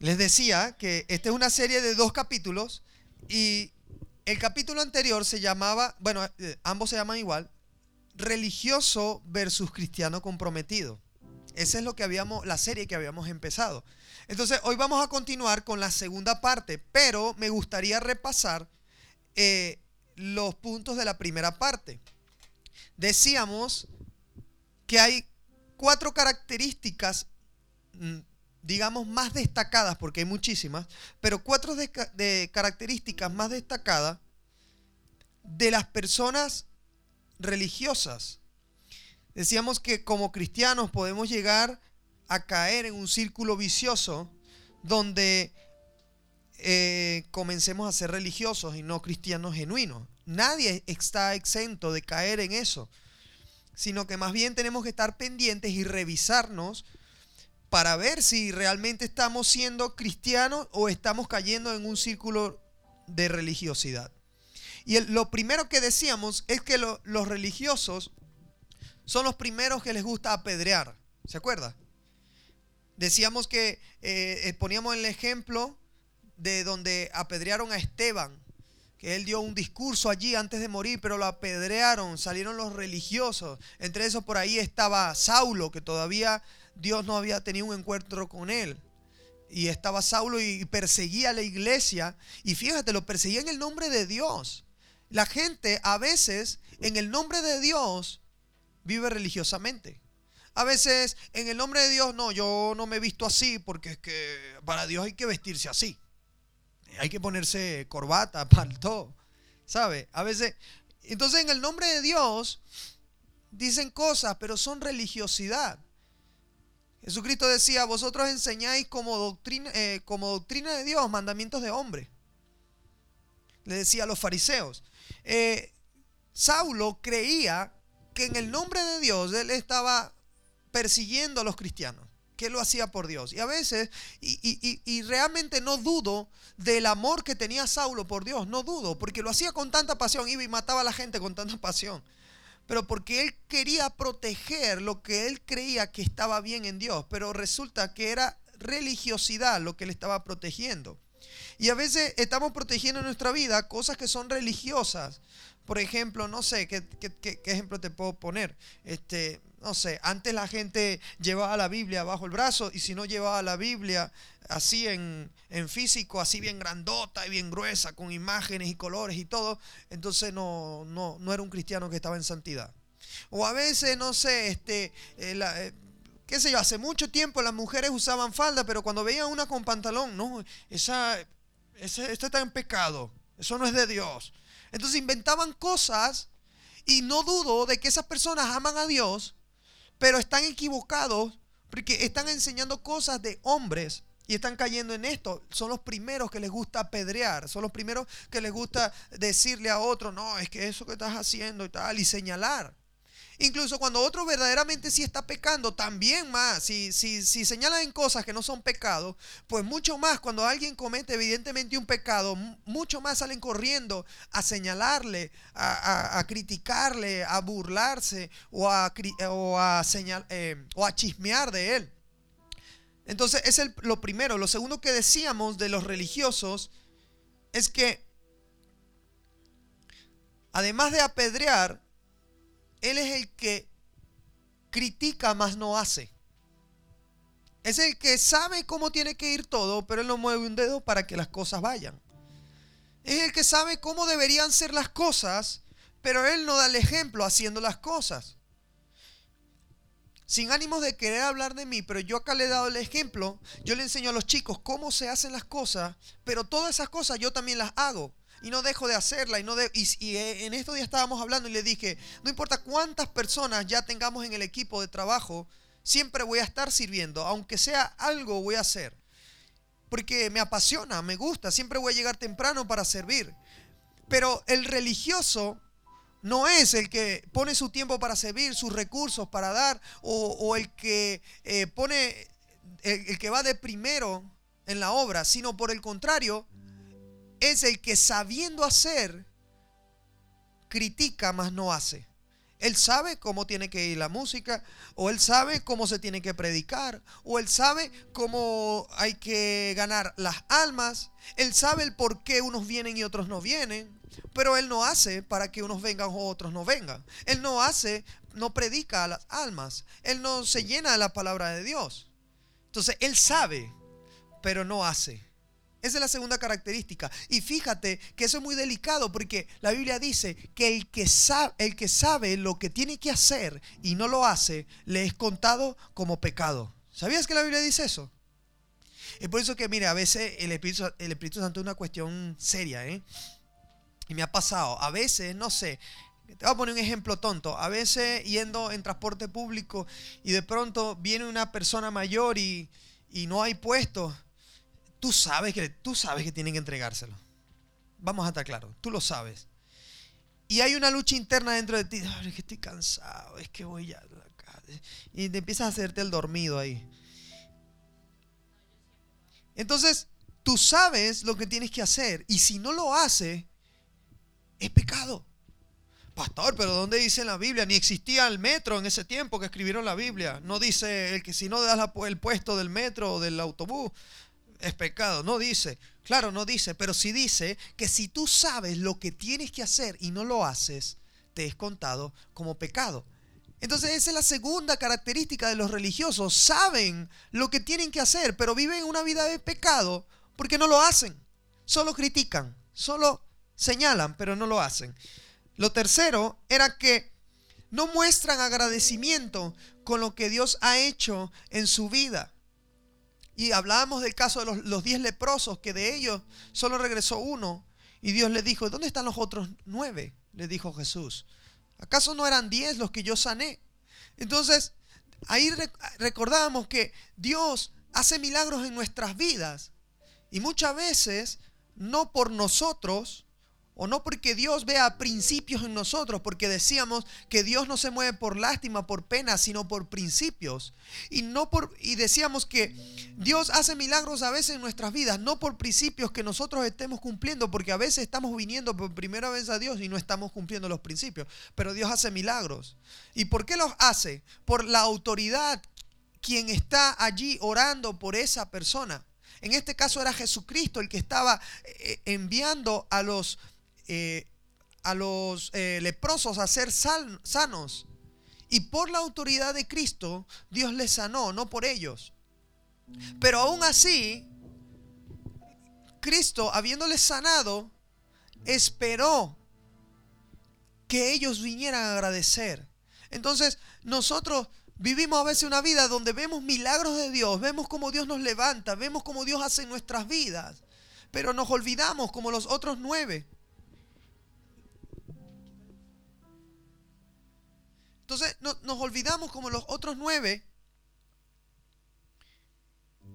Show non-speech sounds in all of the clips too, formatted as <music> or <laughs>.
Les decía que esta es una serie de dos capítulos y el capítulo anterior se llamaba, bueno, eh, ambos se llaman igual, religioso versus cristiano comprometido. Esa es lo que habíamos, la serie que habíamos empezado. Entonces, hoy vamos a continuar con la segunda parte, pero me gustaría repasar eh, los puntos de la primera parte. Decíamos que hay cuatro características mm, digamos, más destacadas, porque hay muchísimas, pero cuatro de, características más destacadas de las personas religiosas. Decíamos que como cristianos podemos llegar a caer en un círculo vicioso donde eh, comencemos a ser religiosos y no cristianos genuinos. Nadie está exento de caer en eso, sino que más bien tenemos que estar pendientes y revisarnos para ver si realmente estamos siendo cristianos o estamos cayendo en un círculo de religiosidad. Y lo primero que decíamos es que los religiosos son los primeros que les gusta apedrear. ¿Se acuerda? Decíamos que eh, eh, poníamos el ejemplo de donde apedrearon a Esteban, que él dio un discurso allí antes de morir, pero lo apedrearon, salieron los religiosos. Entre esos por ahí estaba Saulo, que todavía Dios no había tenido un encuentro con él. Y estaba Saulo y perseguía a la iglesia. Y fíjate, lo perseguía en el nombre de Dios. La gente a veces en el nombre de Dios vive religiosamente. A veces en el nombre de Dios, no, yo no me he visto así porque es que para Dios hay que vestirse así. Hay que ponerse corbata, <laughs> palto, ¿sabe? A veces, entonces en el nombre de Dios dicen cosas, pero son religiosidad. Jesucristo decía, vosotros enseñáis como doctrina, eh, como doctrina de Dios mandamientos de hombre. Le decía a los fariseos. Eh, Saulo creía que en el nombre de Dios él estaba persiguiendo a los cristianos, que lo hacía por Dios. Y a veces, y, y realmente no dudo del amor que tenía Saulo por Dios, no dudo, porque lo hacía con tanta pasión, iba y mataba a la gente con tanta pasión pero porque él quería proteger lo que él creía que estaba bien en Dios, pero resulta que era religiosidad lo que él estaba protegiendo. Y a veces estamos protegiendo en nuestra vida cosas que son religiosas. Por ejemplo, no sé, ¿qué, qué, ejemplo te puedo poner? Este, no sé, antes la gente llevaba la Biblia bajo el brazo y si no llevaba la Biblia así en, físico, así bien grandota y bien gruesa, con imágenes y colores y todo, entonces no, no, no era un cristiano que estaba en santidad. O a veces, no sé, este, eh, eh, qué sé yo, hace mucho tiempo las mujeres usaban falda, pero cuando veían una con pantalón, no, esa, esa, está en pecado, eso no es de Dios. Entonces inventaban cosas y no dudo de que esas personas aman a Dios, pero están equivocados porque están enseñando cosas de hombres y están cayendo en esto. Son los primeros que les gusta apedrear, son los primeros que les gusta decirle a otro, no, es que eso que estás haciendo y tal, y señalar. Incluso cuando otro verdaderamente sí está pecando, también más, si, si, si señalan cosas que no son pecados, pues mucho más cuando alguien comete evidentemente un pecado, mucho más salen corriendo a señalarle, a, criticarle, a burlarse o a, o a, eh, o a chismear de él. Entonces, es lo primero. Lo segundo que decíamos de los religiosos es que, además de apedrear, Él es el que critica más no hace. Es el que sabe cómo tiene que ir todo, pero Él no mueve un dedo para que las cosas vayan. Es el que sabe cómo deberían ser las cosas, pero Él no da el ejemplo haciendo las cosas sin ánimos de querer hablar de mí, pero yo acá le he dado el ejemplo, yo le enseño a los chicos cómo se hacen las cosas, pero todas esas cosas yo también las hago y no dejo de hacerla y no de, y, eh, en estos días estábamos hablando y le dije, no importa cuántas personas ya tengamos en el equipo de trabajo, siempre voy a estar sirviendo, aunque sea algo voy a hacer. Porque me apasiona, me gusta, siempre voy a llegar temprano para servir. Pero el religioso no es el que pone su tiempo para servir, sus recursos para dar, o, el que eh, pone, el, que va de primero en la obra, sino por el contrario, es el que sabiendo hacer, critica, mas no hace. Él sabe cómo tiene que ir la música, o él sabe cómo se tiene que predicar, o él sabe cómo hay que ganar las almas, él sabe el por qué unos vienen y otros no vienen, pero él no hace para que unos vengan o otros no vengan. Él no hace, no predica a las almas, él no se llena de la palabra de Dios. Entonces, él sabe, pero no hace. Esa es la segunda característica. Y fíjate que eso es muy delicado porque la Biblia dice que el que, sabe, el que sabe lo que tiene que hacer y no lo hace, le es contado como pecado. ¿Sabías que la Biblia dice eso? Es por eso que, mire, a veces el Espíritu, el Espíritu Santo es una cuestión seria, ¿eh? Y me ha pasado. A veces, no sé, te voy a poner un ejemplo tonto. A veces yendo en transporte público y de pronto viene una persona mayor y, y no hay puesto Tú sabes que, tú sabes que tienen que entregárselo. Vamos a estar claros, tú lo sabes. Y hay una lucha interna dentro de ti. es que estoy cansado, es que voy ya. Y te empiezas a hacerte el dormido ahí. Entonces, tú sabes lo que tienes que hacer. Y si no lo haces, es pecado. Pastor, pero ¿dónde dice en la Biblia? Ni existía el metro en ese tiempo que escribieron la Biblia. No dice el que si no das el puesto del metro o del autobús, es pecado. No dice, claro, no dice, pero sí dice que si tú sabes lo que tienes que hacer y no lo haces, te es contado como pecado. Entonces esa es la segunda característica de los religiosos. Saben lo que tienen que hacer, pero viven una vida de pecado porque no lo hacen. Solo critican, solo señalan, pero no lo hacen. Lo tercero era que no muestran agradecimiento con lo que Dios ha hecho en su vida. Y hablábamos del caso de los, diez leprosos, que de ellos solo regresó uno. Y Dios le dijo, ¿dónde están los otros nueve? Le dijo Jesús. ¿Acaso no eran diez los que yo sané? Entonces, ahí recordábamos que Dios hace milagros en nuestras vidas. Y muchas veces, no por nosotros, o no porque Dios vea principios en nosotros, porque decíamos que Dios no se mueve por lástima, por pena, sino por principios. Y, no por, y decíamos que Dios hace milagros a veces en nuestras vidas, no por principios que nosotros estemos cumpliendo, porque a veces estamos viniendo por primera vez a Dios y no estamos cumpliendo los principios. Pero Dios hace milagros. ¿Y por qué los hace? Por la autoridad quien está allí orando por esa persona. En este caso era Jesucristo el que estaba eh, enviando a los eh, a los eh, leprosos a ser sanos. Y por la autoridad de Cristo, Dios les sanó, no por ellos. Pero aún así, Cristo, habiéndoles sanado, esperó que ellos vinieran a agradecer. Entonces, nosotros vivimos a veces una vida donde vemos milagros de Dios, vemos cómo Dios nos levanta, vemos cómo Dios hace nuestras vidas, pero nos olvidamos como los otros nueve Entonces nos olvidamos como los otros nueve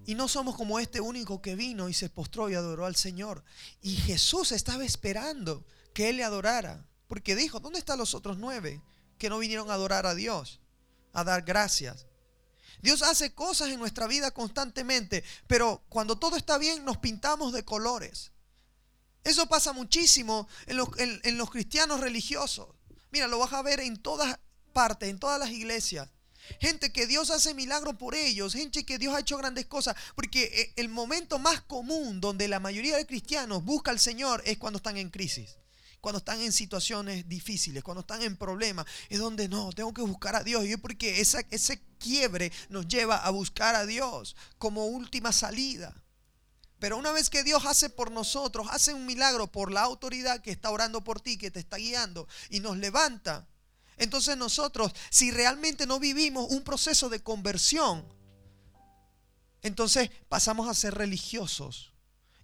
y no somos como este único que vino y se postró y adoró al Señor. Y Jesús estaba esperando que Él le adorara. Porque dijo, ¿dónde están los otros nueve que no vinieron a adorar a Dios? A dar gracias. Dios hace cosas en nuestra vida constantemente, pero cuando todo está bien nos pintamos de colores. Eso pasa muchísimo en los, en los cristianos religiosos. Mira, lo vas a ver en todas en todas las iglesias. Gente que Dios hace milagros por ellos, gente que Dios ha hecho grandes cosas, porque eh, el momento más común donde la mayoría de cristianos busca al Señor es cuando están en crisis, cuando están en situaciones difíciles, cuando están en problemas, es donde no, tengo que buscar a Dios. Y porque ese quiebre nos lleva a buscar a Dios como última salida. Pero una vez que Dios hace por nosotros, hace un milagro por la autoridad que está orando por ti, que te está guiando y nos levanta, entonces nosotros, si realmente no vivimos un proceso de conversión, entonces pasamos a ser religiosos.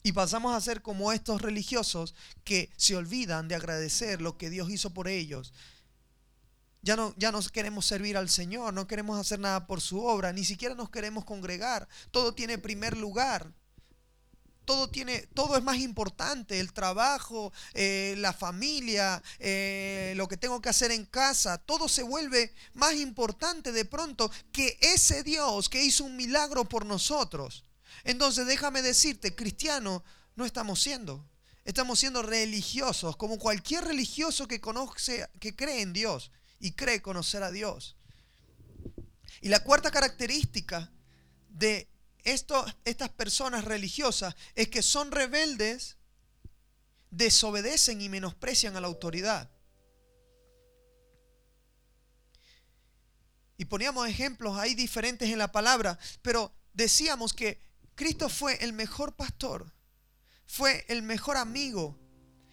Y pasamos a ser como estos religiosos que se olvidan de agradecer lo que Dios hizo por ellos. Ya no, ya no queremos servir al Señor, no queremos hacer nada por su obra, ni siquiera nos queremos congregar. Todo tiene primer lugar todo tiene, todo es más importante, el trabajo, eh, la familia, eh, lo que tengo que hacer en casa, todo se vuelve más importante de pronto que ese Dios que hizo un milagro por nosotros. Entonces déjame decirte, cristiano no estamos siendo, estamos siendo religiosos, como cualquier religioso que conoce, que cree en Dios y cree conocer a Dios. Y la cuarta característica de estas personas religiosas es que son rebeldes, desobedecen y menosprecian a la autoridad. Y poníamos ejemplos ahí diferentes en la palabra, pero decíamos que Cristo fue el mejor pastor, fue el mejor amigo,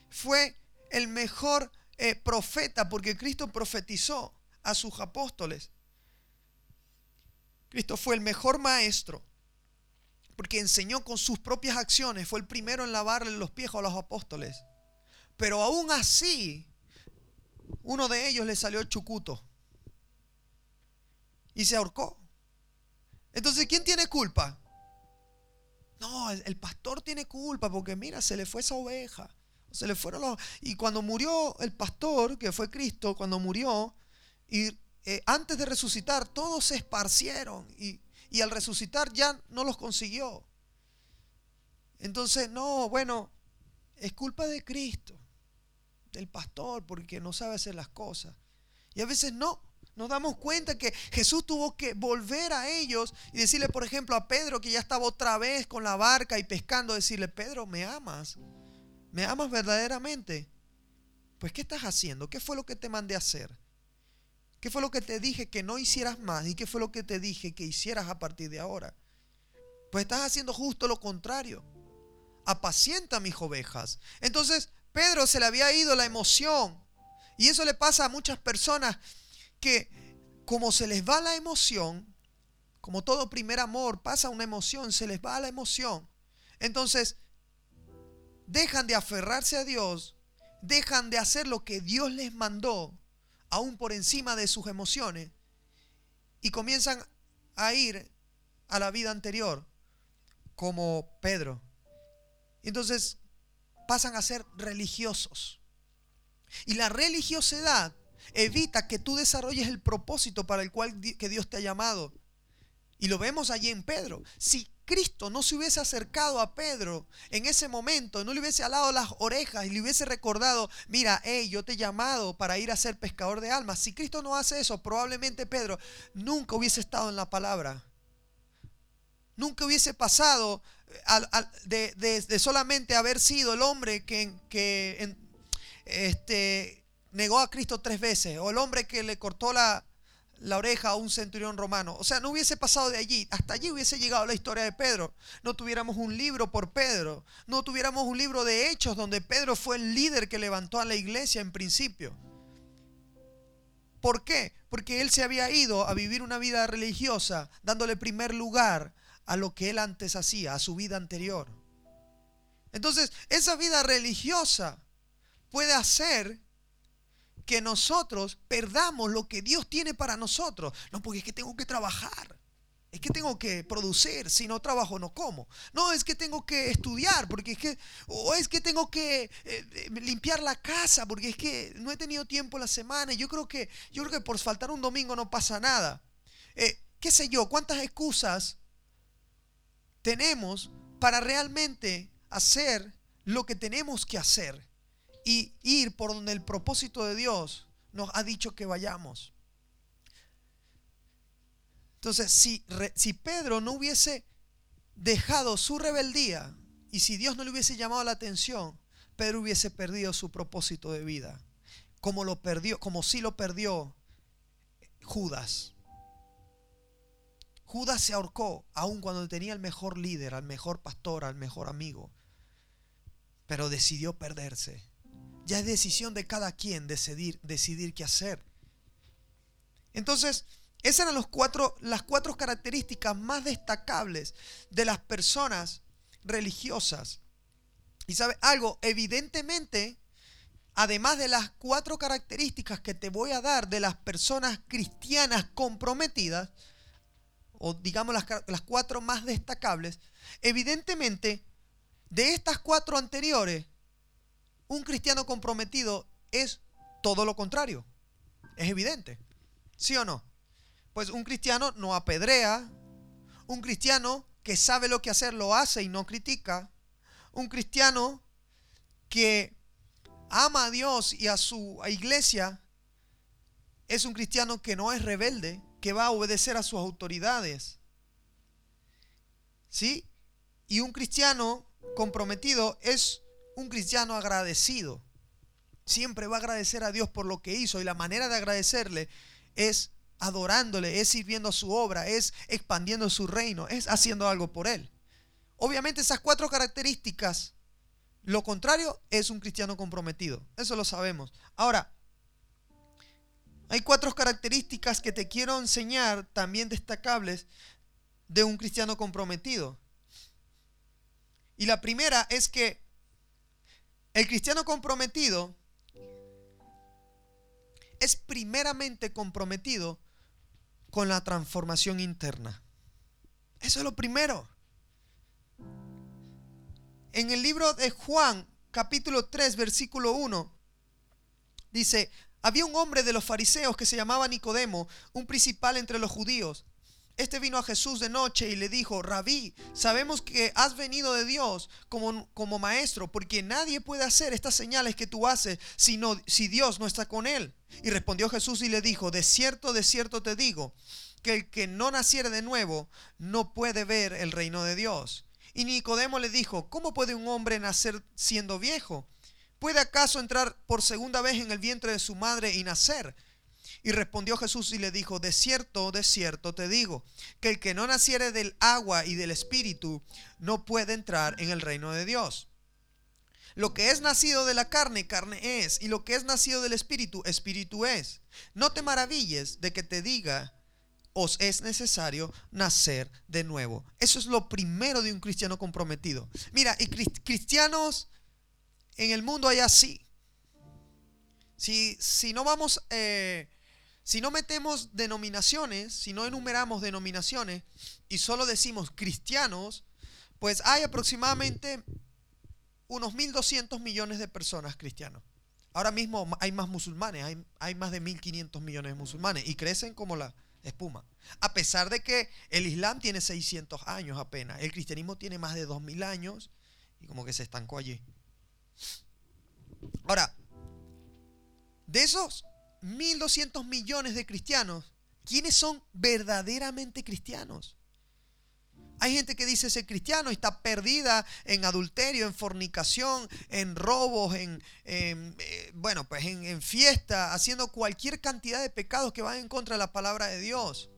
fue el mejor eh, profeta, porque Cristo profetizó a sus apóstoles. Cristo fue el mejor maestro, porque enseñó con sus propias acciones, fue el primero en lavarle los pies a los apóstoles. Pero aún así, uno de ellos le salió chucuto y se ahorcó. Entonces, ¿quién tiene culpa? No, el, pastor tiene culpa porque mira, se le fue esa oveja. Se le fueron los... Y cuando murió el pastor, que fue Cristo, cuando murió, y eh, antes de resucitar, todos se esparcieron y, y al resucitar ya no los consiguió. Entonces, no, bueno, es culpa de Cristo, del pastor, porque no sabe hacer las cosas. Y a veces no, nos damos cuenta que Jesús tuvo que volver a ellos y decirle, por ejemplo, a Pedro que ya estaba otra vez con la barca y pescando, decirle, Pedro, ¿me amas? ¿Me amas verdaderamente? Pues, ¿qué estás haciendo? ¿Qué fue lo que te mandé a hacer? ¿Qué fue lo que te dije que no hicieras más? ¿Y qué fue lo que te dije que hicieras a partir de ahora? Pues estás haciendo justo lo contrario. Apacienta mis ovejas. Entonces, Pedro se le había ido la emoción. Y eso le pasa a muchas personas que como se les va la emoción, como todo primer amor pasa una emoción, se les va la emoción. Entonces, dejan de aferrarse a Dios, dejan de hacer lo que Dios les mandó, aún por encima de sus emociones, y comienzan a ir a la vida anterior, como Pedro. Entonces, pasan a ser religiosos. Y la religiosidad evita que tú desarrolles el propósito para el cual que Dios te ha llamado. Y lo vemos allí en Pedro. Si Cristo no se hubiese acercado a Pedro en ese momento, no le hubiese alado las orejas y le hubiese recordado, mira, hey, yo te he llamado para ir a ser pescador de almas. Si Cristo no hace eso, probablemente Pedro nunca hubiese estado en la palabra. Nunca hubiese pasado eh, de, solamente haber sido el hombre que, que este, negó a Cristo tres veces, o el hombre que le cortó la, oreja a un centurión romano. O sea, no hubiese pasado de allí. Hasta allí hubiese llegado la historia de Pedro. No tuviéramos un libro por Pedro. No tuviéramos un libro de hechos donde Pedro fue el líder que levantó a la iglesia en principio. ¿Por qué? Porque él se había ido a vivir una vida religiosa, dándole primer lugar a lo que él antes hacía, a su vida anterior. Entonces, esa vida religiosa puede hacer que nosotros perdamos lo que Dios tiene para nosotros. No, porque es que tengo que trabajar. Es que tengo que producir, si no trabajo no como. No, es que tengo que estudiar, porque es que, o es que tengo que eh, eh, limpiar la casa, porque es que no he tenido tiempo la semana. Y yo creo que, yo creo que por faltar un domingo no pasa nada. Eh, ¿Qué sé yo? ¿Cuántas excusas tenemos para realmente hacer lo que tenemos que hacer? Y ir por donde el propósito de Dios nos ha dicho que vayamos. Entonces, si, si Pedro no hubiese dejado su rebeldía y si Dios no le hubiese llamado la atención, Pedro hubiese perdido su propósito de vida, como lo perdió, como si lo perdió Judas. Judas se ahorcó aun cuando tenía el mejor líder, al mejor pastor, al mejor amigo, pero decidió perderse. Ya es decisión de cada quien decidir, decidir qué hacer. Entonces, esas eran los cuatro, las cuatro características más destacables de las personas religiosas. Y sabe algo, evidentemente, además de las cuatro características que te voy a dar de las personas cristianas comprometidas, o digamos las, las cuatro más destacables, evidentemente, de estas cuatro anteriores, un cristiano comprometido es todo lo contrario. Es evidente. ¿Sí o no? Pues un cristiano no apedrea. Un cristiano que sabe lo que hacer lo hace y no critica. Un cristiano que ama a Dios y a su iglesia es un cristiano que no es rebelde, que va a obedecer a sus autoridades. ¿Sí? Y un cristiano comprometido es un cristiano agradecido. Siempre va a agradecer a Dios por lo que hizo y la manera de agradecerle es adorándole, es sirviendo su obra, es expandiendo su reino, es haciendo algo por él. Obviamente esas cuatro características, lo contrario es un cristiano comprometido, eso lo sabemos. Ahora, hay cuatro características que te quiero enseñar también destacables de un cristiano comprometido. Y la primera es que el cristiano comprometido es primeramente comprometido con la transformación interna. Eso es lo primero. En el libro de Juan, capítulo 3, versículo 1, dice, había un hombre de los fariseos que se llamaba Nicodemo, un principal entre los judíos. Este vino a Jesús de noche y le dijo, Rabí, sabemos que has venido de Dios como, como maestro, porque nadie puede hacer estas señales que tú haces sino, si Dios no está con él. Y respondió Jesús y le dijo, de cierto, de cierto te digo, que el que no naciere de nuevo no puede ver el reino de Dios. Y Nicodemo le dijo, ¿cómo puede un hombre nacer siendo viejo? ¿Puede acaso entrar por segunda vez en el vientre de su madre y nacer? Y respondió Jesús y le dijo, de cierto, de cierto te digo, que el que no naciere del agua y del espíritu no puede entrar en el reino de Dios. Lo que es nacido de la carne, carne es, y lo que es nacido del espíritu, espíritu es. No te maravilles de que te diga, os es necesario nacer de nuevo. Eso es lo primero de un cristiano comprometido. Mira, y cristianos en el mundo hay así. Si, si no vamos... Eh, si no metemos denominaciones, si no enumeramos denominaciones y solo decimos cristianos, pues hay aproximadamente unos 1.200 millones de personas cristianos. Ahora mismo hay más musulmanes, hay, más de 1.500 millones de musulmanes y crecen como la espuma. A pesar de que el Islam tiene 600 años apenas, el cristianismo tiene más de 2.000 años y como que se estancó allí. Ahora, de esos 1.200 millones de cristianos, ¿quiénes son verdaderamente cristianos? Hay gente que dice ser cristiano y está perdida en adulterio, en fornicación, en robos, en, eh, bueno, pues en, en, fiesta, haciendo cualquier cantidad de pecados que van en contra de la palabra de Dios.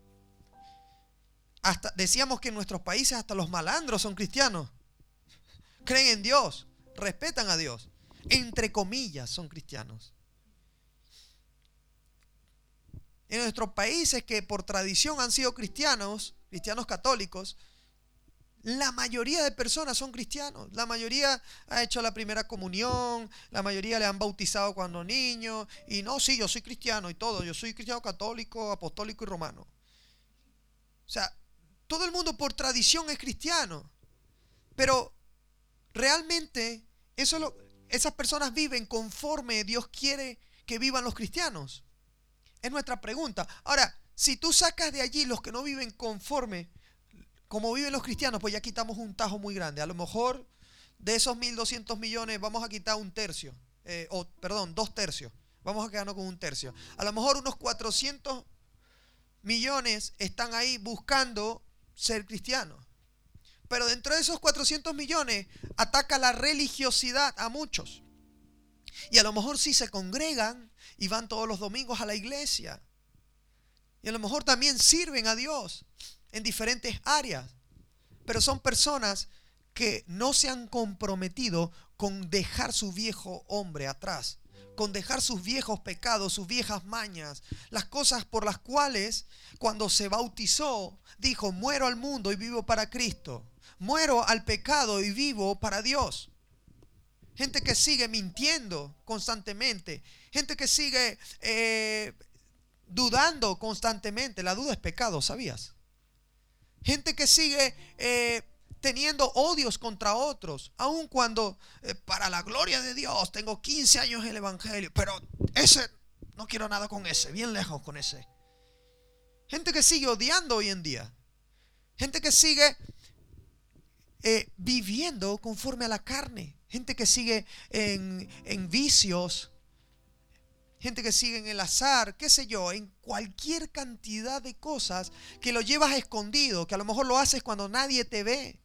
Hasta, decíamos que en nuestros países hasta los malandros son cristianos. Creen en Dios, respetan a Dios. Entre comillas son cristianos en nuestros países que por tradición han sido cristianos, cristianos católicos, la mayoría de personas son cristianos. La mayoría ha hecho la primera comunión, la mayoría le han bautizado cuando niño. Y no, sí, yo soy cristiano y todo. Yo soy cristiano católico, apostólico y romano. O sea, todo el mundo por tradición es cristiano. Pero realmente esas personas viven conforme Dios quiere que vivan los cristianos. Es nuestra pregunta. Ahora, si tú sacas de allí los que no viven conforme como viven los cristianos, pues ya quitamos un tajo muy grande. A lo mejor de esos 1.200 millones vamos a quitar un tercio, eh, o perdón, dos tercios. Vamos a quedarnos con un tercio. A lo mejor unos 400 millones están ahí buscando ser cristianos. Pero dentro de esos 400 millones ataca la religiosidad a muchos. Y a lo mejor sí se congregan y van todos los domingos a la iglesia. Y a lo mejor también sirven a Dios en diferentes áreas. Pero son personas que no se han comprometido con dejar su viejo hombre atrás, con dejar sus viejos pecados, sus viejas mañas, las cosas por las cuales cuando se bautizó dijo, muero al mundo y vivo para Cristo, muero al pecado y vivo para Dios. Gente que sigue mintiendo constantemente. Gente que sigue eh, dudando constantemente. La duda es pecado, ¿sabías? Gente que sigue eh, teniendo odios contra otros. Aun cuando, eh, para la gloria de Dios, tengo 15 años en el Evangelio. Pero ese, no quiero nada con ese. Bien lejos con ese. Gente que sigue odiando hoy en día. Gente que sigue viviendo conforme a la carne gente que sigue en, vicios, gente que sigue en el azar, qué sé yo, en cualquier cantidad de cosas que lo llevas escondido, que a lo mejor lo haces cuando nadie te ve.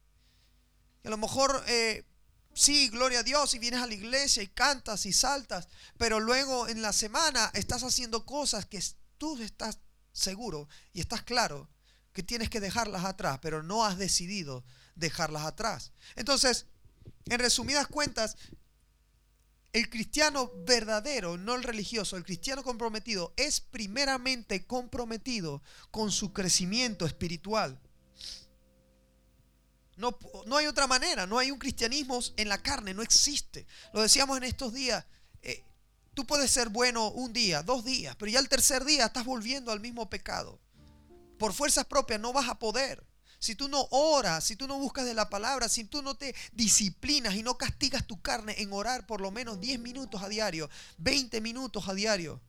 Que a lo mejor, eh, sí, gloria a Dios, y vienes a la iglesia y cantas y saltas, pero luego en la semana estás haciendo cosas que tú estás seguro y estás claro que tienes que dejarlas atrás, pero no has decidido dejarlas atrás. Entonces, en resumidas cuentas, el cristiano verdadero, no el religioso, el cristiano comprometido, es primeramente comprometido con su crecimiento espiritual. No, no, hay otra manera, no hay un cristianismo en la carne, no existe. Lo decíamos en estos días, eh, tú puedes ser bueno un día, dos días, pero ya el tercer día estás volviendo al mismo pecado. Por fuerzas propias no vas a poder si tú no oras, si tú no buscas de la palabra, si tú no te disciplinas y no castigas tu carne en orar por lo menos 10 minutos a diario, 20 minutos a diario,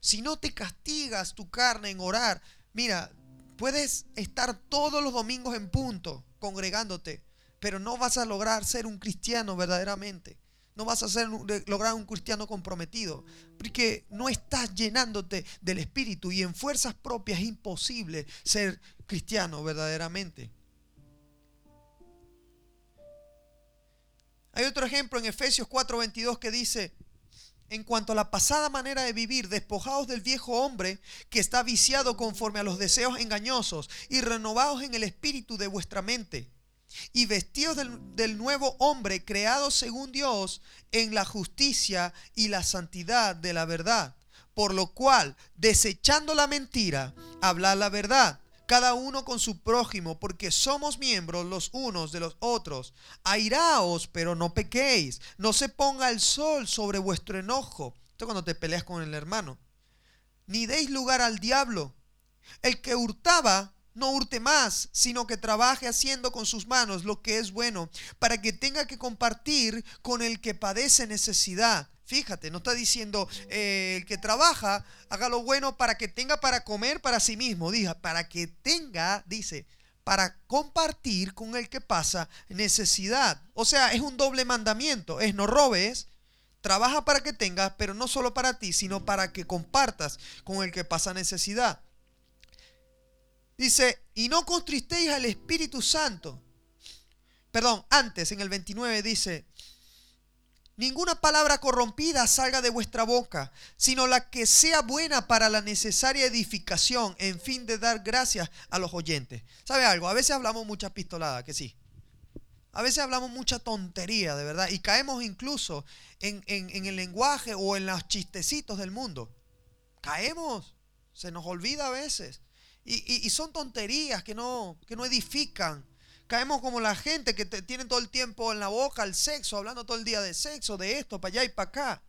si no te castigas tu carne en orar, mira, puedes estar todos los domingos en punto congregándote, pero no vas a lograr ser un cristiano verdaderamente. No vas a ser, lograr un cristiano comprometido, porque no estás llenándote del Espíritu y en fuerzas propias es imposible ser cristiano verdaderamente. Hay otro ejemplo en Efesios 4:22 que dice, en cuanto a la pasada manera de vivir, despojados del viejo hombre que está viciado conforme a los deseos engañosos y renovados en el espíritu de vuestra mente y vestidos del, nuevo hombre creado según Dios en la justicia y la santidad de la verdad. Por lo cual, desechando la mentira, hablad la verdad cada uno con su prójimo, porque somos miembros los unos de los otros. Airaos, pero no pequéis. No se ponga el sol sobre vuestro enojo. Esto cuando te peleas con el hermano. Ni deis lugar al diablo. El que hurtaba, no hurte más, sino que trabaje haciendo con sus manos lo que es bueno, para que tenga que compartir con el que padece necesidad. Fíjate, no está diciendo eh, el que trabaja, haga lo bueno para que tenga para comer para sí mismo. Diga, para que tenga, dice, para compartir con el que pasa necesidad. O sea, es un doble mandamiento. Es no robes, trabaja para que tengas, pero no solo para ti, sino para que compartas con el que pasa necesidad. Dice, y no contristéis al Espíritu Santo. Perdón, antes en el 29 dice, Ninguna palabra corrompida salga de vuestra boca, sino la que sea buena para la necesaria edificación, en fin de dar gracias a los oyentes. ¿Sabe algo? A veces hablamos mucha pistolada, que sí. A veces hablamos mucha tontería, de verdad, y caemos incluso en, el lenguaje o en los chistecitos del mundo. Caemos, se nos olvida a veces. Y, son tonterías que no, que no edifican, Caemos como la gente que tiene todo el tiempo en la boca el sexo, hablando todo el día de sexo, de esto, para allá y para acá.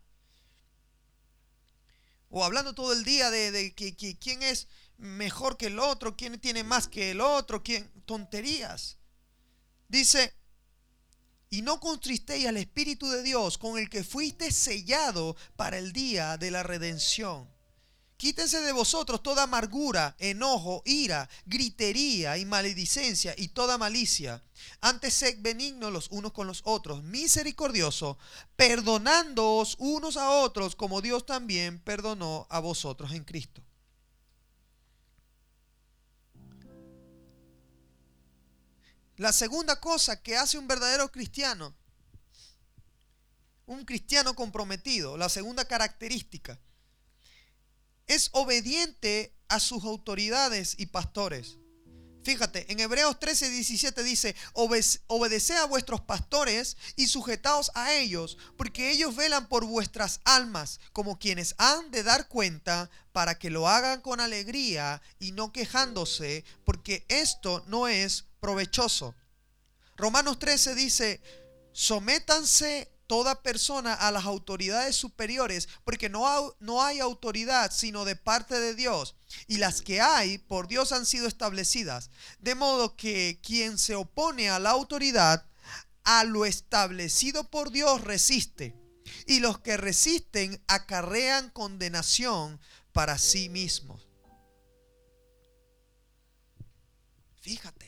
O hablando todo el día de, quién es mejor que el otro, quién tiene más que el otro, quién. Tonterías. Dice, y no contristéis al Espíritu de Dios con el que fuiste sellado para el día de la redención. Quítense de vosotros toda amargura, enojo, ira, gritería y maledicencia y toda malicia. Antes sed benignos los unos con los otros, misericordioso, perdonándoos unos a otros como Dios también perdonó a vosotros en Cristo. La segunda cosa que hace un verdadero cristiano, un cristiano comprometido, la segunda característica, es obediente a sus autoridades y pastores. Fíjate, en Hebreos 13, 17 dice, obedeced a vuestros pastores y sujetaos a ellos, porque ellos velan por vuestras almas, como quienes han de dar cuenta, para que lo hagan con alegría y no quejándose, porque esto no es provechoso. Romanos 13 dice, sométanse toda persona a las autoridades superiores, porque no, no hay autoridad sino de parte de Dios, y las que hay por Dios han sido establecidas. De modo que quien se opone a la autoridad, a lo establecido por Dios resiste, y los que resisten acarrean condenación para sí mismos. Fíjate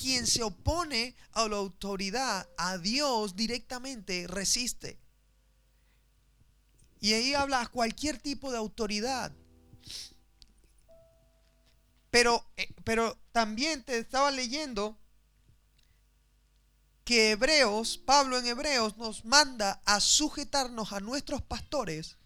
quien se opone a la autoridad, a Dios directamente, resiste. Y ahí habla cualquier tipo de autoridad. Pero, eh, pero también te estaba leyendo que Hebreos, Pablo en Hebreos nos manda a sujetarnos a nuestros pastores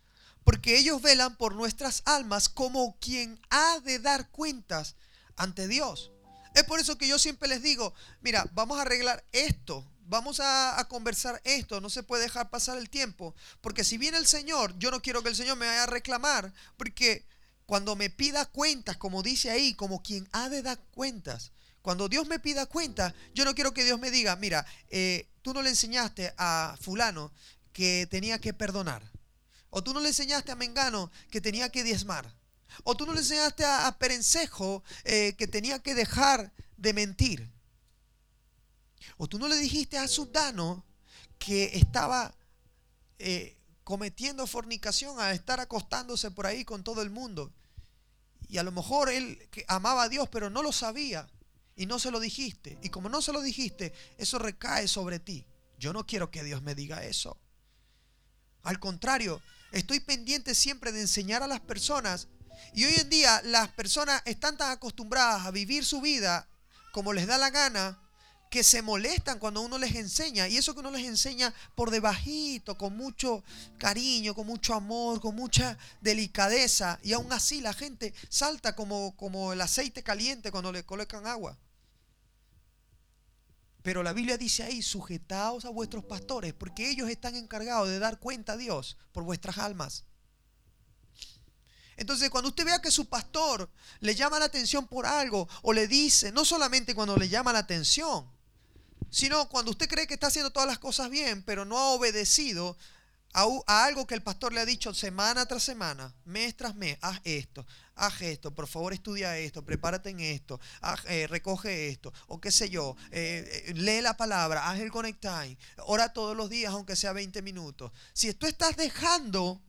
porque ellos velan por nuestras almas como quien ha de dar cuentas ante Dios. Es por eso que yo siempre les digo, mira, vamos a arreglar esto, vamos a, conversar esto, no se puede dejar pasar el tiempo, porque si viene el Señor, yo no quiero que el Señor me vaya a reclamar, porque cuando me pida cuentas, como dice ahí, como quien ha de dar cuentas, cuando Dios me pida cuentas, yo no quiero que Dios me diga, mira, eh, tú no le enseñaste a fulano que tenía que perdonar. O tú no le enseñaste a Mengano que tenía que diezmar. O tú no le enseñaste a, Perencejo eh, que tenía que dejar de mentir. O tú no le dijiste a Sudano que estaba eh, cometiendo fornicación a estar acostándose por ahí con todo el mundo. Y a lo mejor él amaba a Dios, pero no lo sabía y no se lo dijiste. Y como no se lo dijiste, eso recae sobre ti. Yo no quiero que Dios me diga eso. Al contrario, estoy pendiente siempre de enseñar a las personas. Y hoy en día las personas están tan acostumbradas a vivir su vida como les da la gana, que se molestan cuando uno les enseña. Y eso que uno les enseña por debajito, con mucho cariño, con mucho amor, con mucha delicadeza. Y aún así la gente salta como, como el aceite caliente cuando le colocan agua. Pero la Biblia dice ahí, sujetaos a vuestros pastores, porque ellos están encargados de dar cuenta a Dios por vuestras almas. Entonces, cuando usted vea que su pastor le llama la atención por algo o le dice, no solamente cuando le llama la atención, sino cuando usted cree que está haciendo todas las cosas bien, pero no ha obedecido, a, algo que el pastor le ha dicho semana tras semana, mes tras mes, haz esto, haz esto, por favor estudia esto, prepárate en esto, eh, recoge esto, o qué sé yo, eh, eh, lee la palabra, haz el connect time, ora todos los días aunque sea 20 minutos. Si tú estás dejando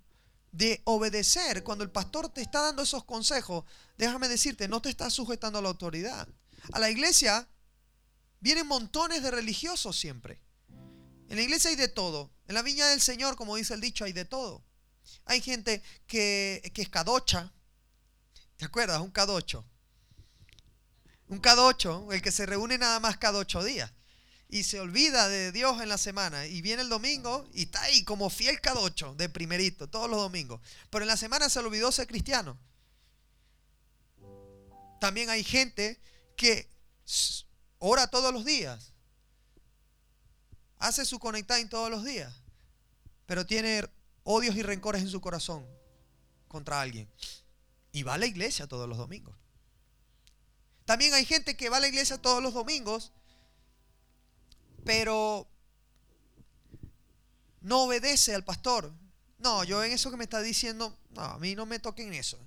de obedecer cuando el pastor te está dando esos consejos, déjame decirte, no te estás sujetando a la autoridad. A la iglesia vienen montones de religiosos siempre. En la iglesia hay de todo. En la viña del Señor, como dice el dicho, hay de todo. Hay gente que, que es cadocha. ¿Te acuerdas? Un cadocho. Un cadocho, el que se reúne nada más cada ocho días. Y se olvida de Dios en la semana. Y viene el domingo y está ahí como fiel cadocho de primerito, todos los domingos. Pero en la semana se olvidó ser cristiano. También hay gente que ora todos los días hace su conectading todos los días, pero tiene odios y rencores en su corazón contra alguien. Y va a la iglesia todos los domingos. También hay gente que va a la iglesia todos los domingos, pero no obedece al pastor. No, yo en eso que me está diciendo, no, a mí no me toquen eso.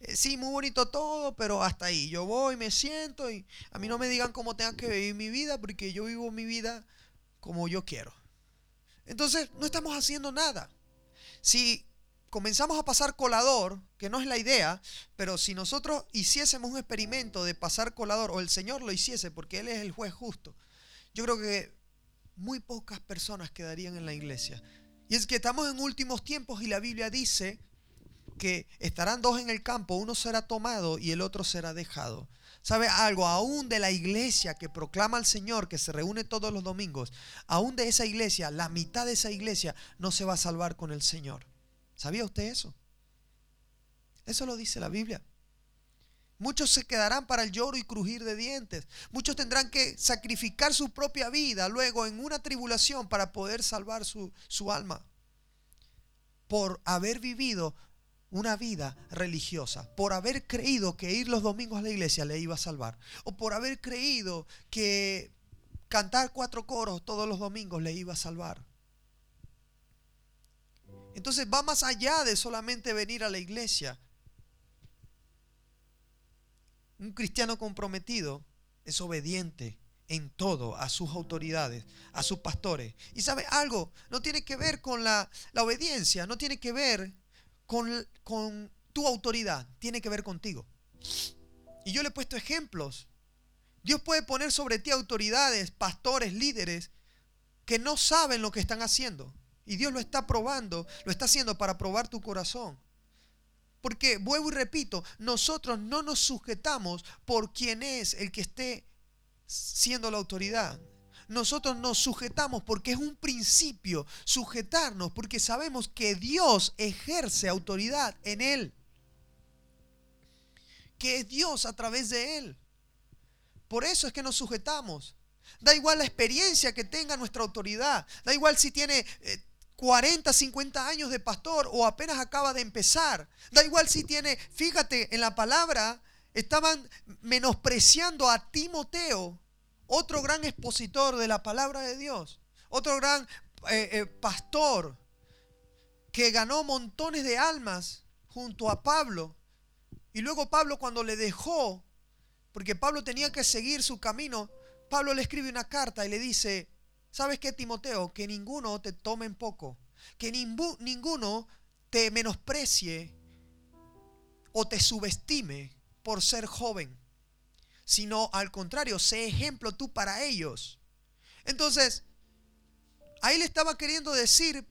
Eh, sí, muy bonito todo, pero hasta ahí. Yo voy, me siento y a mí no me digan cómo tengo que vivir mi vida, porque yo vivo mi vida como yo quiero. Entonces no estamos haciendo nada. Si comenzamos a pasar colador, que no es la idea, pero si nosotros hiciésemos un experimento de pasar colador, o el Señor lo hiciese, porque Él es el juez justo, yo creo que muy pocas personas quedarían en la iglesia. Y es que estamos en últimos tiempos y la Biblia dice que estarán dos en el campo, uno será tomado y el otro será dejado. ¿Sabe algo? Aún de la iglesia que proclama al Señor, que se reúne todos los domingos, aún de esa iglesia, la mitad de esa iglesia no se va a salvar con el Señor. ¿Sabía usted eso? Eso lo dice la Biblia. Muchos se quedarán para el lloro y crujir de dientes. Muchos tendrán que sacrificar su propia vida luego en una tribulación para poder salvar su, su alma. Por haber vivido una vida religiosa, por haber creído que ir los domingos a la iglesia le iba a salvar, o por haber creído que cantar cuatro coros todos los domingos le iba a salvar. Entonces va más allá de solamente venir a la iglesia. Un cristiano comprometido es obediente en todo a sus autoridades, a sus pastores. Y sabe algo, no tiene que ver con la, obediencia, no tiene que ver con, tu autoridad, tiene que ver contigo. Y yo le he puesto ejemplos. Dios puede poner sobre ti autoridades, pastores, líderes, que no saben lo que están haciendo. Y Dios lo está probando, lo está haciendo para probar tu corazón. Porque, vuelvo y repito, nosotros no nos sujetamos por quien es el que esté siendo la autoridad. Nosotros nos sujetamos porque es un principio sujetarnos, porque sabemos que Dios ejerce autoridad en Él. Que es Dios a través de Él. Por eso es que nos sujetamos. Da igual la experiencia que tenga nuestra autoridad. Da igual si tiene 40, eh, 50 años de pastor o apenas acaba de empezar. Da igual si tiene, fíjate, en la palabra estaban menospreciando a Timoteo, otro gran expositor de la palabra de Dios, otro gran eh, eh, pastor que ganó montones de almas junto a Pablo. Y luego Pablo cuando le dejó, porque Pablo tenía que seguir su camino, Pablo le escribe una carta y le dice, ¿sabes qué, Timoteo? Que ninguno te tome en poco, que ninguno te menosprecie o te subestime por ser joven, sino al contrario, sé ejemplo tú para ellos. Entonces, ahí le estaba queriendo decir,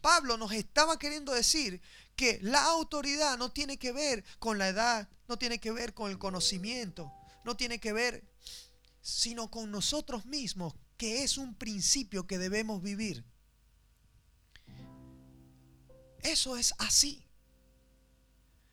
Pablo nos estaba queriendo decir que la autoridad no tiene que ver con la edad, no tiene que ver con el conocimiento, no tiene que ver sino con nosotros mismos, que es un principio que debemos vivir. Eso es así.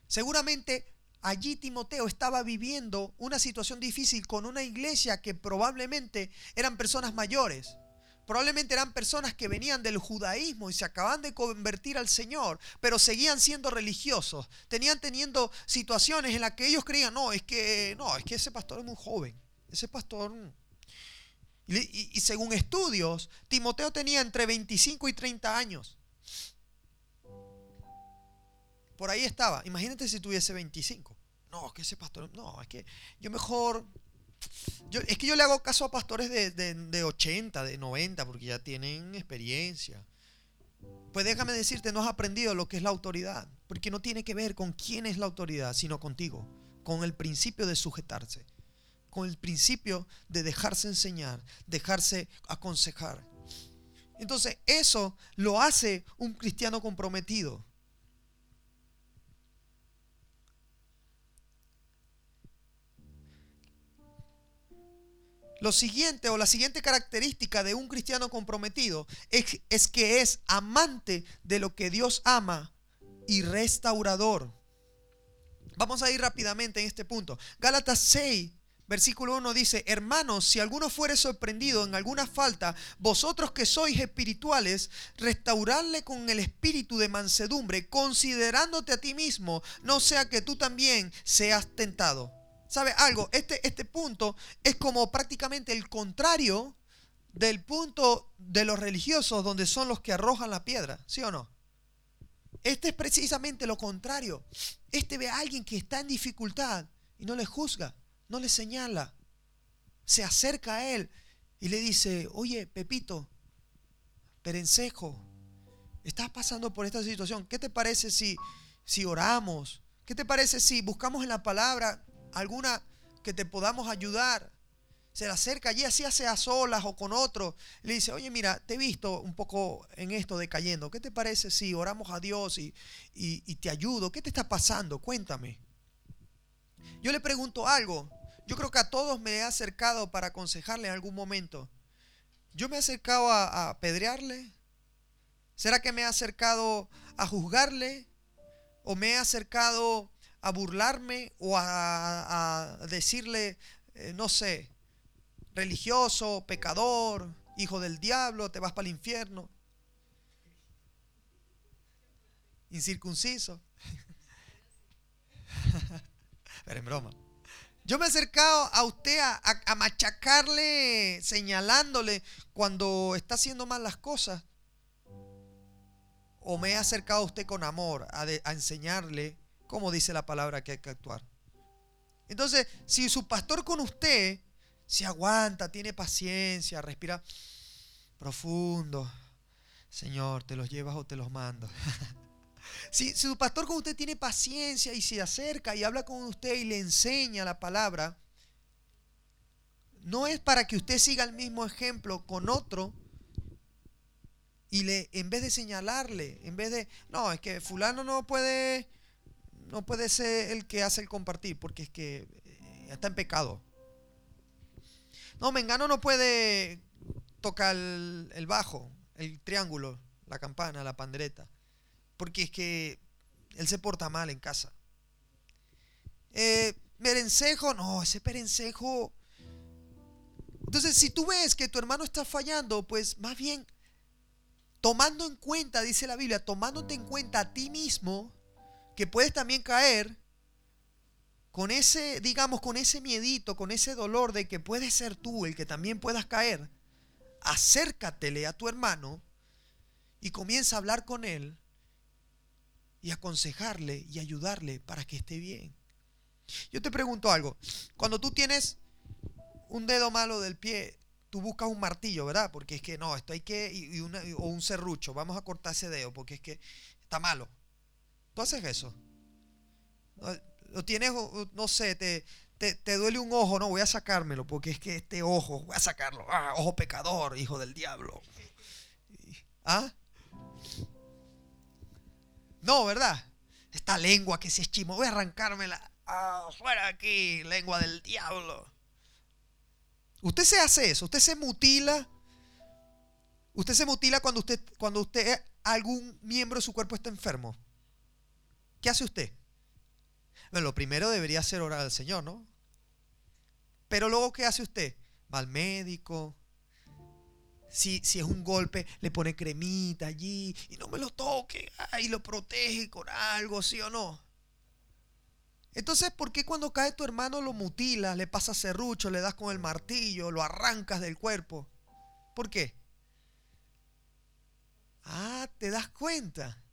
Seguramente allí Timoteo estaba viviendo una situación difícil con una iglesia que probablemente eran personas mayores. Probablemente eran personas que venían del judaísmo y se acaban de convertir al Señor, pero seguían siendo religiosos. Tenían teniendo situaciones en las que ellos creían, no, es que no, es que ese pastor es muy joven. Ese pastor... Y, según estudios, Timoteo tenía entre 25 y 30 años. Por ahí estaba. Imagínate si tuviese 25. No, es que ese pastor... No, es que yo mejor... Es que yo le hago caso a pastores de, de 80, de 90, porque ya tienen experiencia. Pues déjame decirte, no has aprendido lo que es la autoridad, porque no tiene que ver con quién es la autoridad, sino contigo, con el principio de sujetarse con el principio de dejarse enseñar, dejarse aconsejar. Entonces eso lo hace un cristiano comprometido. Lo siguiente o la siguiente característica de un cristiano comprometido es, es, que es amante de lo que Dios ama y restaurador. Vamos a ir rápidamente en este punto. Gálatas 6, Versículo 1 dice, hermanos, si alguno fuere sorprendido en alguna falta, vosotros que sois espirituales, restaurarle con el espíritu de mansedumbre, considerándote a ti mismo, no sea que tú también seas tentado. ¿Sabe algo? Este, este punto es como prácticamente el contrario del punto de los religiosos donde son los que arrojan la piedra, ¿sí o no? Este es precisamente lo contrario. Este ve a alguien que está en dificultad y no le juzga no le señala, se acerca a él y le dice, oye, Pepito, Perencejo, estás pasando por esta situación, ¿qué te parece si, si oramos? ¿Qué te parece si buscamos en la palabra alguna que te podamos ayudar? Se le acerca allí, así sea a solas o con otro. Le dice, oye, mira, te he visto un poco en esto decayendo. ¿Qué te parece si oramos a Dios y, y te ayudo? ¿Qué te está pasando? Cuéntame. Yo le pregunto algo. Yo creo que a todos me he acercado para aconsejarle en algún momento. ¿Yo me he acercado a, apedrearle? ¿Será que me he acercado a juzgarle? ¿O me he acercado a burlarme o a, decirle, eh, no sé, religioso, pecador, hijo del diablo, te vas para el infierno? Incircunciso. Pero en broma. Yo me he acercado a usted a, machacarle, señalándole cuando está haciendo mal las cosas. O me he acercado a usted con amor, a, enseñarle cómo dice la palabra que hay que actuar. Entonces, si su pastor con usted se aguanta, tiene paciencia, respira profundo, Señor, te los llevas o te los mando. <laughs> Si, su pastor con usted tiene paciencia y se acerca y habla con usted y le enseña la palabra, no es para que usted siga el mismo ejemplo con otro y le, en vez de señalarle, en vez de, no, es que fulano no puede, no puede ser el que hace el compartir, porque es que eh, está en pecado. No, Mengano no puede tocar el, bajo, el triángulo, la campana, la pandereta, porque es que él se porta mal en casa. Eh, no, ese perencejo. Entonces, si tú ves que tu hermano está fallando, pues más bien tomando en cuenta, dice la Biblia, tomándote en cuenta a ti mismo, que puedes también caer con ese, digamos, con ese miedito, con ese dolor de que puedes ser tú el que también puedas caer, acércatele a tu hermano y comienza a hablar con él y aconsejarle y ayudarle para que esté bien. Yo te pregunto algo, cuando tú tienes un dedo malo del pie, tú buscas un martillo, ¿verdad? Porque es que no, esto hay que, y o un serrucho, vamos a cortar ese dedo porque es que está malo. Tú haces eso. Lo tienes, no sé, te, te, duele un ojo, no, voy a sacármelo porque es que este ojo, voy a sacarlo. Ah, ojo pecador, hijo del diablo. ¿Ah? No, ¿verdad? Esta lengua que se eschimo, voy a arrancármela. Ah, fuera aquí, lengua del diablo. Usted se hace eso, usted se mutila. Usted se mutila cuando usted, cuando usted, algún miembro de su cuerpo está enfermo. ¿Qué hace usted? Bueno, lo primero debería ser orar al Señor, ¿no? Pero luego, ¿qué hace usted? Va al médico. Si, si, es un golpe, le pone cremita allí y no me lo toque. Y lo protege con algo, ¿sí o no? Entonces, ¿por qué cuando cae tu hermano lo mutilas, le pasas serrucho, le das con el martillo, lo arrancas del cuerpo? ¿Por qué? Ah, ¿te das cuenta?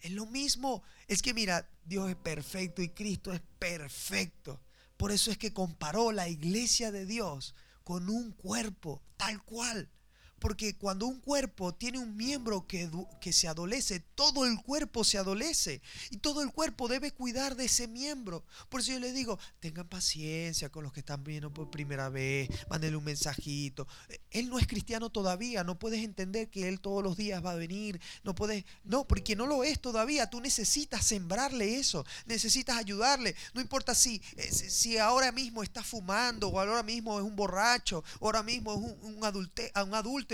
Es lo mismo. Es que mira, Dios es perfecto y Cristo es perfecto. Por eso es que comparó la iglesia de Dios con un cuerpo tal cual. Porque cuando un cuerpo tiene un miembro que, que, se adolece, todo el cuerpo se adolece. Y todo el cuerpo debe cuidar de ese miembro. Por eso yo les digo, tengan paciencia con los que están viendo por primera vez, mándenle un mensajito. Él no es cristiano todavía, no puedes entender que él todos los días va a venir. No puedes, no, porque no lo es todavía. Tú necesitas sembrarle eso, necesitas ayudarle. No importa si, eh, si ahora mismo está fumando, o ahora mismo es un borracho, o ahora mismo es un, un, adulte, un adulto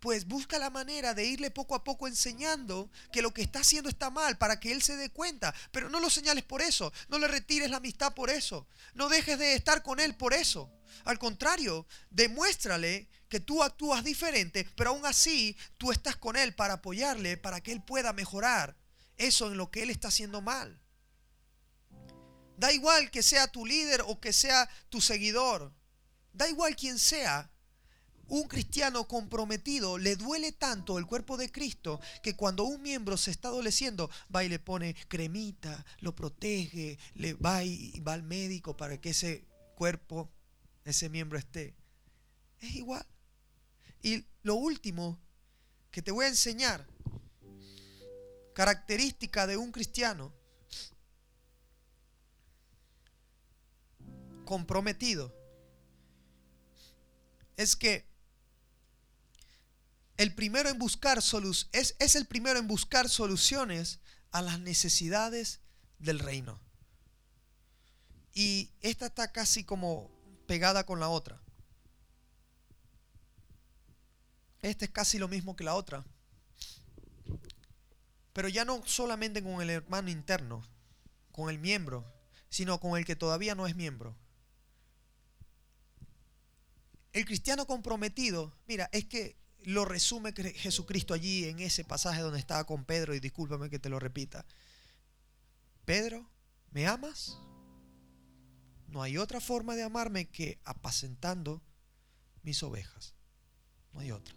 pues busca la manera de irle poco a poco enseñando que lo que está haciendo está mal para que él se dé cuenta. Pero no lo señales por eso, no le retires la amistad por eso, no dejes de estar con él por eso. Al contrario, demuéstrale que tú actúas diferente, pero aún así tú estás con él para apoyarle, para que él pueda mejorar eso en lo que él está haciendo mal. Da igual que sea tu líder o que sea tu seguidor. Da igual quien sea un cristiano comprometido le duele tanto el cuerpo de Cristo que cuando un miembro se está adoleciendo, va y le pone cremita, lo protege, le va y va al médico para que ese cuerpo, ese miembro esté. Es igual. Y lo último que te voy a enseñar, característica de un cristiano comprometido, es que el primero en buscar es, es el primero en buscar soluciones a las necesidades del reino. Y esta está casi como pegada con la otra. Esta es casi lo mismo que la otra. Pero ya no solamente con el hermano interno, con el miembro, sino con el que todavía no es miembro. El cristiano comprometido, mira, es que lo resume Jesucristo allí en ese pasaje donde estaba con Pedro y discúlpame que te lo repita. Pedro, ¿me amas? No hay otra forma de amarme que apacentando mis ovejas. No hay otra.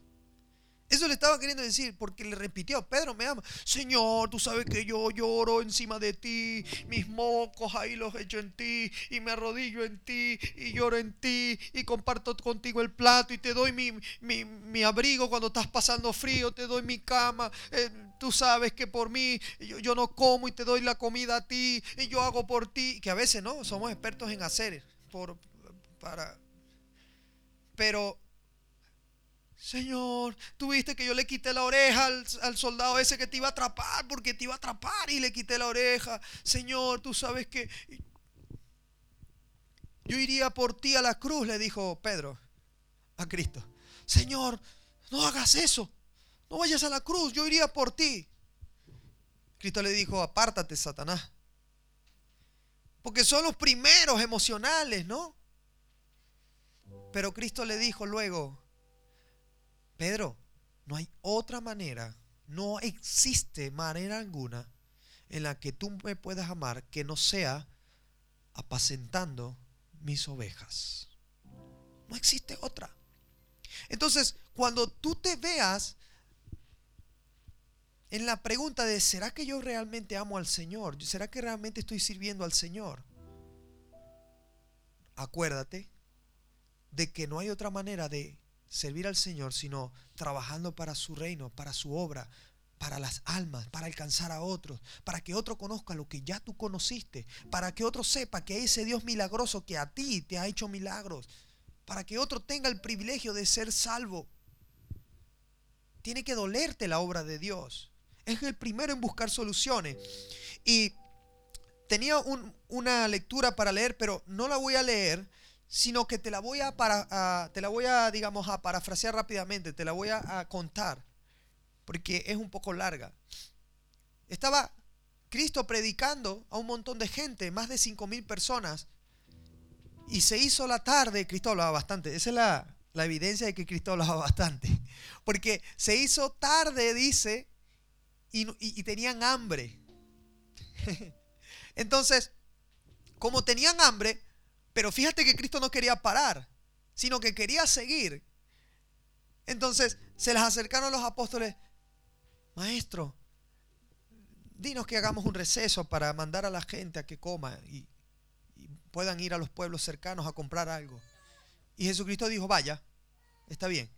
Eso le estaba queriendo decir porque le repitió, Pedro me ama. Señor, tú sabes que yo lloro encima de ti, mis mocos ahí los echo en ti y me arrodillo en ti y lloro en ti y comparto contigo el plato y te doy mi, abrigo cuando estás pasando frío, te doy mi cama. Eh, tú sabes que por mí yo, no como y te doy la comida a ti y yo hago por ti, que a veces no, somos expertos en hacer por, para... Pero Señor, tú viste que yo le quité la oreja al, soldado ese que te iba a atrapar, porque te iba a atrapar y le quité la oreja. Señor, tú sabes que yo iría por ti a la cruz, le dijo Pedro a Cristo. Señor, no hagas eso. No vayas a la cruz, yo iría por ti. Cristo le dijo, apártate, Satanás. Porque son los primeros emocionales, ¿no? Pero Cristo le dijo luego, Pedro, no hay otra manera, no existe manera alguna en la que tú me puedas amar que no sea apacentando mis ovejas. No existe otra. Entonces, cuando tú te veas en la pregunta de, ¿será que yo realmente amo al Señor? ¿Será que realmente estoy sirviendo al Señor? Acuérdate de que no hay otra manera de servir al Señor sino trabajando para su reino, para su obra, para las almas, para alcanzar a otros, para que otro conozca lo que ya tú conociste, para que otro sepa que ese Dios milagroso que a ti te ha hecho milagros, para que otro tenga el privilegio de ser salvo. Tiene que dolerte la obra de Dios. Es el primero en buscar soluciones. Y tenía una lectura para leer, pero no la voy a leer, sino que te la voy a, para, te la voy a digamos, a parafrasear rápidamente, te la voy a, a contar, porque es un poco larga. Estaba Cristo predicando a un montón de gente, más de 5 mil personas, y se hizo la tarde, Cristo hablaba bastante, esa es la, la evidencia de que Cristo hablaba <laughs> bastante, porque se hizo tarde, dice, y, tenían hambre. <laughs> Entonces, como tenían hambre, pero fíjate que Cristo no quería parar, sino que quería seguir. Entonces se les acercaron los apóstoles, maestro, dinos que hagamos un receso para mandar a la gente a que coma y, puedan ir a los pueblos cercanos a comprar algo. Y Jesucristo dijo, vaya, está bien.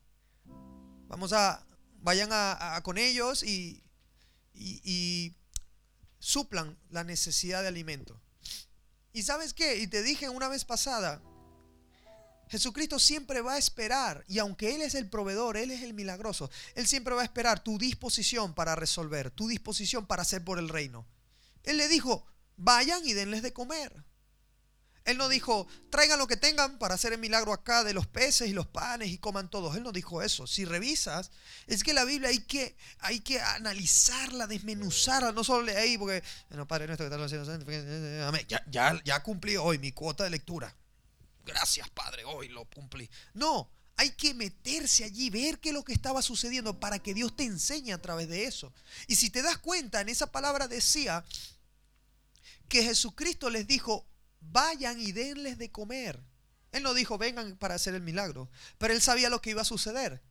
Vamos a, vayan con ellos y, y, suplan la necesidad de alimento. ¿Y sabes qué? Y te dije una vez pasada, Jesucristo siempre va a esperar, y aunque Él es el proveedor, Él es el milagroso, Él siempre va a esperar tu disposición para resolver, tu disposición para hacer por el reino. Él le dijo, vayan y denles de comer. Él no dijo, traigan lo que tengan para hacer el milagro acá de los peces y los panes y coman todos. Él no dijo eso. Si revisas, es que la Biblia hay que, hay que analizarla, desmenuzarla, no solo leer porque, bueno, Padre nuestro que estás haciendo, ya, ya, ya cumplí hoy mi cuota de lectura. Gracias, Padre, hoy lo cumplí. No, hay que meterse allí, ver qué es lo que estaba sucediendo para que Dios te enseñe a través de eso. Y si te das cuenta, en esa palabra decía que Jesucristo les dijo, vayan y denles de comer. Él no dijo, vengan para hacer el milagro, pero él sabía lo que iba a suceder.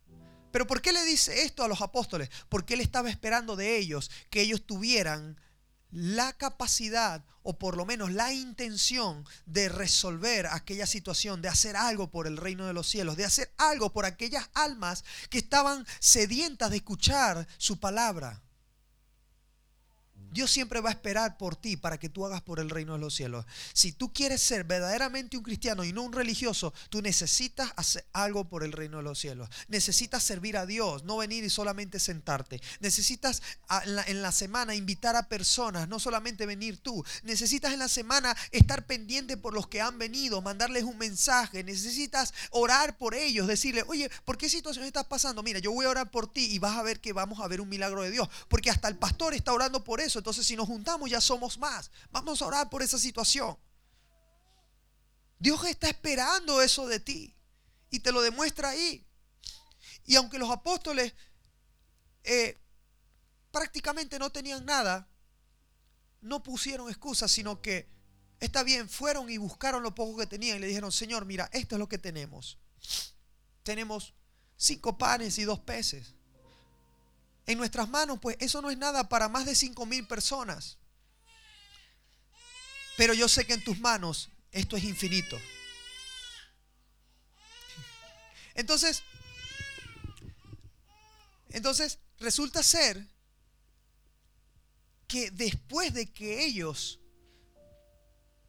Pero ¿por qué le dice esto a los apóstoles? Porque él estaba esperando de ellos que ellos tuvieran la capacidad o por lo menos la intención de resolver aquella situación, de hacer algo por el reino de los cielos, de hacer algo por aquellas almas que estaban sedientas de escuchar su palabra. Dios siempre va a esperar por ti para que tú hagas por el reino de los cielos. Si tú quieres ser verdaderamente un cristiano y no un religioso, tú necesitas hacer algo por el reino de los cielos. Necesitas servir a Dios, no venir y solamente sentarte. Necesitas en la, semana invitar a personas, no solamente venir tú. Necesitas en la semana estar pendiente por los que han venido, mandarles un mensaje. Necesitas orar por ellos, decirle, oye, ¿por qué situación estás pasando? Mira, yo voy a orar por ti y vas a ver que vamos a ver un milagro de Dios. Porque hasta el pastor está orando por eso. Entonces si nos juntamos ya somos más. Vamos a orar por esa situación. Dios está esperando eso de ti y te lo demuestra ahí. Y aunque los apóstoles eh, prácticamente no tenían nada, no pusieron excusas, sino que está bien, fueron y buscaron lo poco que tenían y le dijeron, Señor, mira, esto es lo que tenemos. Tenemos cinco panes y dos peces en nuestras manos, pues eso no es nada para más de 5 mil personas. Pero yo sé que en tus manos esto es infinito. Entonces, entonces resulta ser que después de que ellos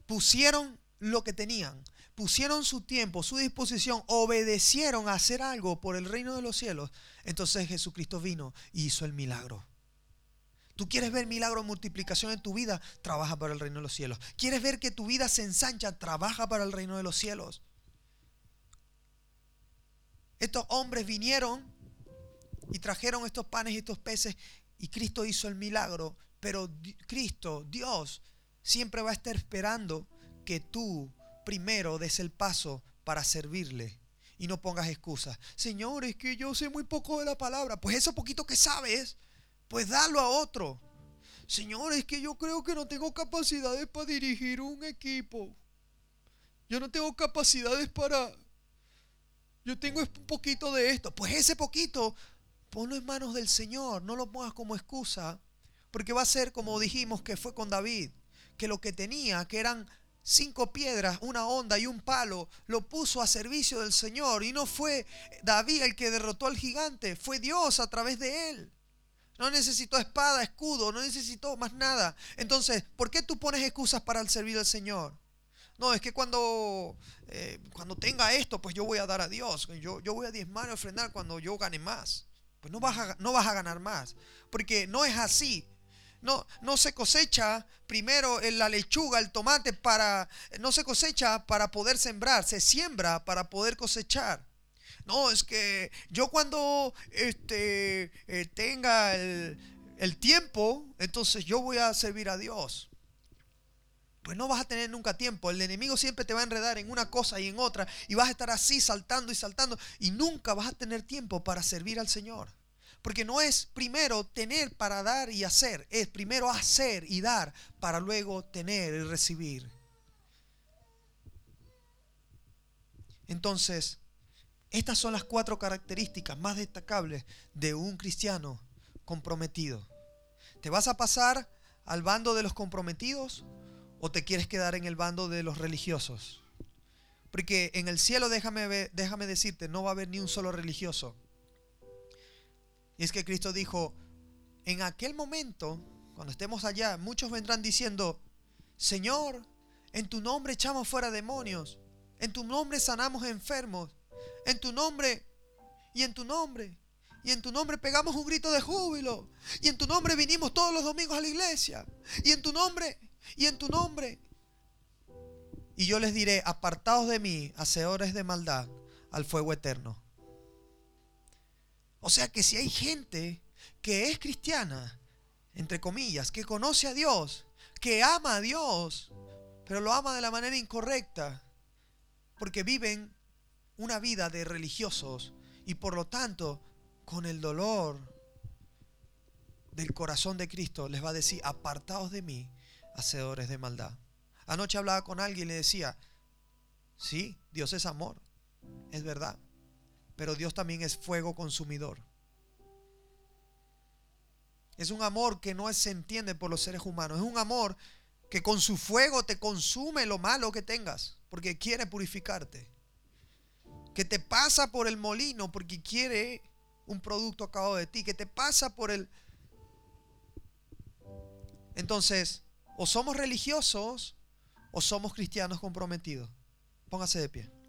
pusieron lo que tenían, pusieron su tiempo, su disposición, obedecieron a hacer algo por el reino de los cielos, entonces Jesucristo vino y hizo el milagro. Tú quieres ver milagro multiplicación en tu vida, trabaja para el reino de los cielos. ¿Quieres ver que tu vida se ensancha? Trabaja para el reino de los cielos. Estos hombres vinieron y trajeron estos panes y estos peces y Cristo hizo el milagro, pero Cristo, Dios, siempre va a estar esperando que tú primero des el paso para servirle y no pongas excusas. Señor, es que yo sé muy poco de la palabra. Pues eso poquito que sabes, pues dalo a otro. Señor, es que yo creo que no tengo capacidades para dirigir un equipo. Yo no tengo capacidades para... Yo tengo un poquito de esto. Pues ese poquito, ponlo en manos del Señor. No lo pongas como excusa. Porque va a ser como dijimos que fue con David. Que lo que tenía, que eran cinco piedras, una onda y un palo, lo puso a servicio del Señor. Y no fue David el que derrotó al gigante, fue Dios a través de él. No necesitó espada, escudo, no necesitó más nada. Entonces, ¿por qué tú pones excusas para servir al Señor? No, es que cuando, eh, cuando tenga esto, pues yo voy a dar a Dios. Yo, yo voy a diezmar y ofrendar cuando yo gane más. Pues no vas, a, no vas a ganar más. Porque no es así. No, no se cosecha primero la lechuga, el tomate para no se cosecha para poder sembrar, se siembra para poder cosechar. No, es que yo cuando este, eh, tenga el, el tiempo, entonces yo voy a servir a Dios. Pues no vas a tener nunca tiempo. El enemigo siempre te va a enredar en una cosa y en otra. Y vas a estar así saltando y saltando. Y nunca vas a tener tiempo para servir al Señor. Porque no es primero tener para dar y hacer, es primero hacer y dar para luego tener y recibir. Entonces, estas son las cuatro características más destacables de un cristiano comprometido. ¿Te vas a pasar al bando de los comprometidos o te quieres quedar en el bando de los religiosos? Porque en el cielo, déjame, déjame decirte, no va a haber ni un solo religioso. Y es que Cristo dijo, en aquel momento, cuando estemos allá, muchos vendrán diciendo, Señor, en tu nombre echamos fuera demonios, en tu nombre sanamos enfermos, en tu nombre y en tu nombre. Y en tu nombre pegamos un grito de júbilo. Y en tu nombre vinimos todos los domingos a la iglesia. Y en tu nombre, y en tu nombre. Y yo les diré, apartados de mí, hacedores de maldad, al fuego eterno. O sea que si hay gente que es cristiana, entre comillas, que conoce a Dios, que ama a Dios, pero lo ama de la manera incorrecta, porque viven una vida de religiosos y por lo tanto con el dolor del corazón de Cristo les va a decir, apartaos de mí, hacedores de maldad. Anoche hablaba con alguien y le decía, sí, Dios es amor, es verdad pero Dios también es fuego consumidor. Es un amor que no se entiende por los seres humanos. Es un amor que con su fuego te consume lo malo que tengas, porque quiere purificarte. Que te pasa por el molino porque quiere un producto acabado de ti. Que te pasa por el... Entonces, o somos religiosos o somos cristianos comprometidos. Póngase de pie.